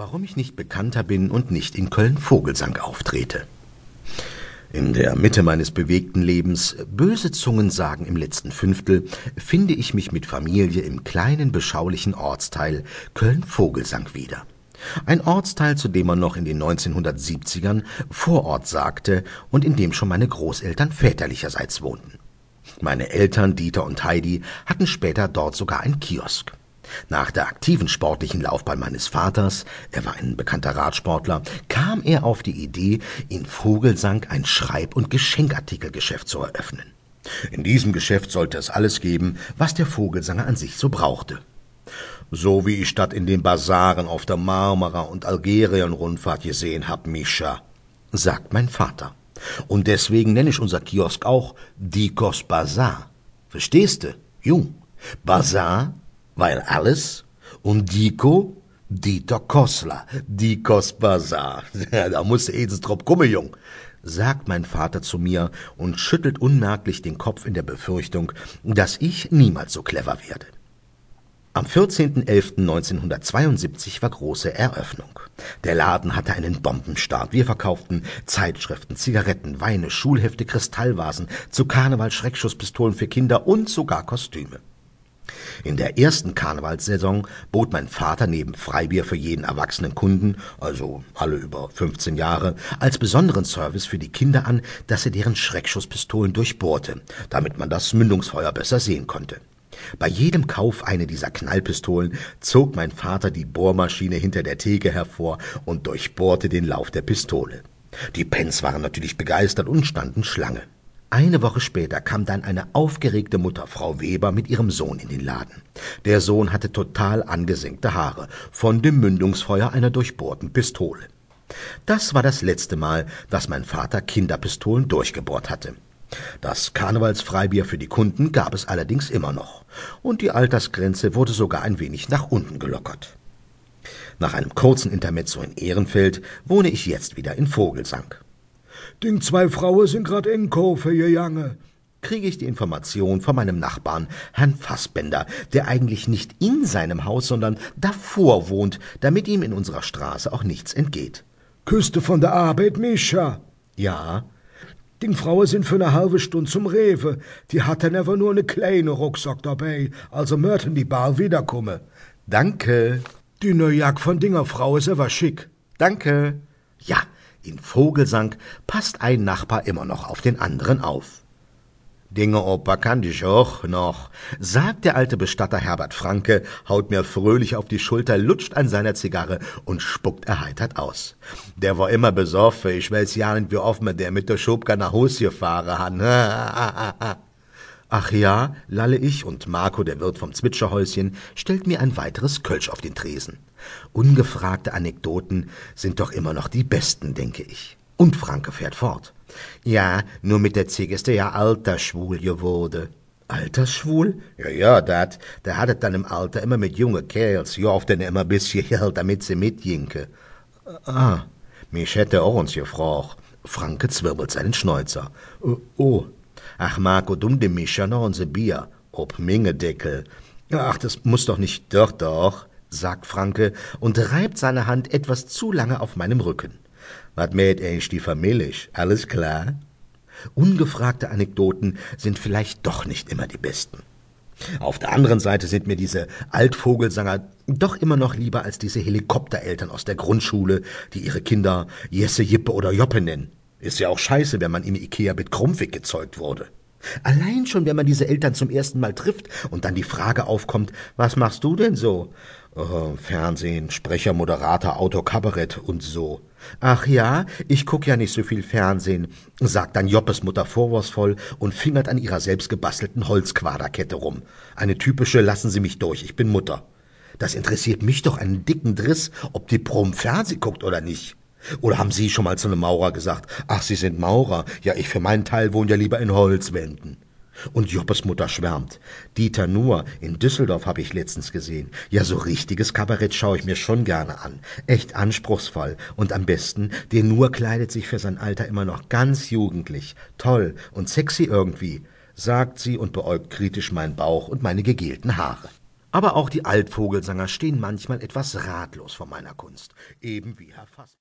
warum ich nicht bekannter bin und nicht in Köln-Vogelsang auftrete. In der Mitte meines bewegten Lebens, böse Zungen sagen im letzten Fünftel, finde ich mich mit Familie im kleinen beschaulichen Ortsteil Köln-Vogelsang wieder. Ein Ortsteil, zu dem man noch in den 1970ern Vorort sagte und in dem schon meine Großeltern väterlicherseits wohnten. Meine Eltern Dieter und Heidi hatten später dort sogar ein Kiosk. Nach der aktiven sportlichen Laufbahn meines Vaters, er war ein bekannter Radsportler, kam er auf die Idee, in Vogelsang ein Schreib- und Geschenkartikelgeschäft zu eröffnen. In diesem Geschäft sollte es alles geben, was der Vogelsanger an sich so brauchte. So wie ich statt in den Basaren auf der Marmara und Algerien-Rundfahrt gesehen hab, Mischa, sagt mein Vater. Und deswegen nenne ich unser Kiosk auch Dikos Bazar. Verstehste, Jung? Bazar weil alles und Diko, Dieter Kossler, Dikos Bazar. da musst du edens drauf kommen, Jung, sagt mein Vater zu mir und schüttelt unmerklich den Kopf in der Befürchtung, dass ich niemals so clever werde. Am 14.11.1972 war große Eröffnung. Der Laden hatte einen Bombenstart. Wir verkauften Zeitschriften, Zigaretten, Weine, Schulhefte, Kristallvasen, zu Karneval Schreckschusspistolen für Kinder und sogar Kostüme. In der ersten Karnevalssaison bot mein Vater neben Freibier für jeden erwachsenen Kunden, also alle über 15 Jahre, als besonderen Service für die Kinder an, dass er deren Schreckschusspistolen durchbohrte, damit man das Mündungsfeuer besser sehen konnte. Bei jedem Kauf eine dieser Knallpistolen zog mein Vater die Bohrmaschine hinter der Theke hervor und durchbohrte den Lauf der Pistole. Die Pens waren natürlich begeistert und standen Schlange. Eine Woche später kam dann eine aufgeregte Mutter, Frau Weber, mit ihrem Sohn in den Laden. Der Sohn hatte total angesenkte Haare von dem Mündungsfeuer einer durchbohrten Pistole. Das war das letzte Mal, dass mein Vater Kinderpistolen durchgebohrt hatte. Das Karnevalsfreibier für die Kunden gab es allerdings immer noch, und die Altersgrenze wurde sogar ein wenig nach unten gelockert. Nach einem kurzen Intermezzo in Ehrenfeld wohne ich jetzt wieder in Vogelsang. Ding zwei Frauen sind grad in Kofe, ihr Jange. Kriege ich die Information von meinem Nachbarn, Herrn Fassbender, der eigentlich nicht in seinem Haus, sondern davor wohnt, damit ihm in unserer Straße auch nichts entgeht. Küste von der Arbeit, Mischa. Ja. Die Frauen sind für eine halbe Stunde zum Rewe. Die hatten aber nur eine kleine Rucksack dabei, also möchten die Bar wiederkommen. Danke. Die neue Jack von Dinger Frau ist aber schick. Danke. Ja, in Vogelsang passt ein Nachbar immer noch auf den anderen auf. Dinge, Opa, kann dich auch noch, sagt der alte Bestatter Herbert Franke, haut mir fröhlich auf die Schulter, lutscht an seiner Zigarre und spuckt erheitert aus. Der war immer besoffen, ich weiß ja nicht, wie oft man der mit der Schubka nach Hus gefahren hat. Ach ja, lalle ich, und Marco, der Wirt vom Zwitscherhäuschen, stellt mir ein weiteres Kölsch auf den Tresen. Ungefragte Anekdoten sind doch immer noch die besten, denke ich. Und Franke fährt fort. Ja, nur mit der Ziege ist er ja altersschwul geworden. Altersschwul? Ja, ja, dat. Der hat es dann im Alter immer mit junge Kerls. Dann immer bisschen Geld, damit sie mitjinke. Ah, mich hätte auch uns gefragt. Franke zwirbelt seinen Schnäuzer. Oh, oh. Ach, Marco, dumm dem Mischer noch unser Bier. Ob Mingedeckel. Ach, das muss doch nicht, doch, doch, sagt Franke und reibt seine Hand etwas zu lange auf meinem Rücken. Was mäht eigentlich die Familie? Alles klar? Ungefragte Anekdoten sind vielleicht doch nicht immer die besten. Auf der anderen Seite sind mir diese Altvogelssanger doch immer noch lieber als diese Helikoptereltern aus der Grundschule, die ihre Kinder Jesse, Jippe oder Joppe nennen. Ist ja auch scheiße, wenn man im Ikea mit Krummwig gezeugt wurde. Allein schon, wenn man diese Eltern zum ersten Mal trifft und dann die Frage aufkommt, was machst du denn so? Oh, Fernsehen, Sprecher, Moderator, Autor, Kabarett und so. Ach ja, ich guck ja nicht so viel Fernsehen, sagt dann Joppes Mutter vorwurfsvoll und fingert an ihrer selbstgebastelten Holzquaderkette rum. Eine typische Lassen Sie mich durch, ich bin Mutter. Das interessiert mich doch einen dicken Driss, ob die Prom Fernseh guckt oder nicht. Oder haben Sie schon mal zu einem Maurer gesagt, ach, Sie sind Maurer, ja, ich für meinen Teil wohne ja lieber in Holzwänden. Und Joppes Mutter schwärmt. Dieter Nuhr in Düsseldorf habe ich letztens gesehen. Ja, so richtiges Kabarett schaue ich mir schon gerne an. Echt anspruchsvoll. Und am besten, der Nuhr kleidet sich für sein Alter immer noch ganz jugendlich. Toll und sexy irgendwie, sagt sie und beäugt kritisch meinen Bauch und meine gegelten Haare. Aber auch die Altvogelssanger stehen manchmal etwas ratlos vor meiner Kunst, eben wie Herr Fass.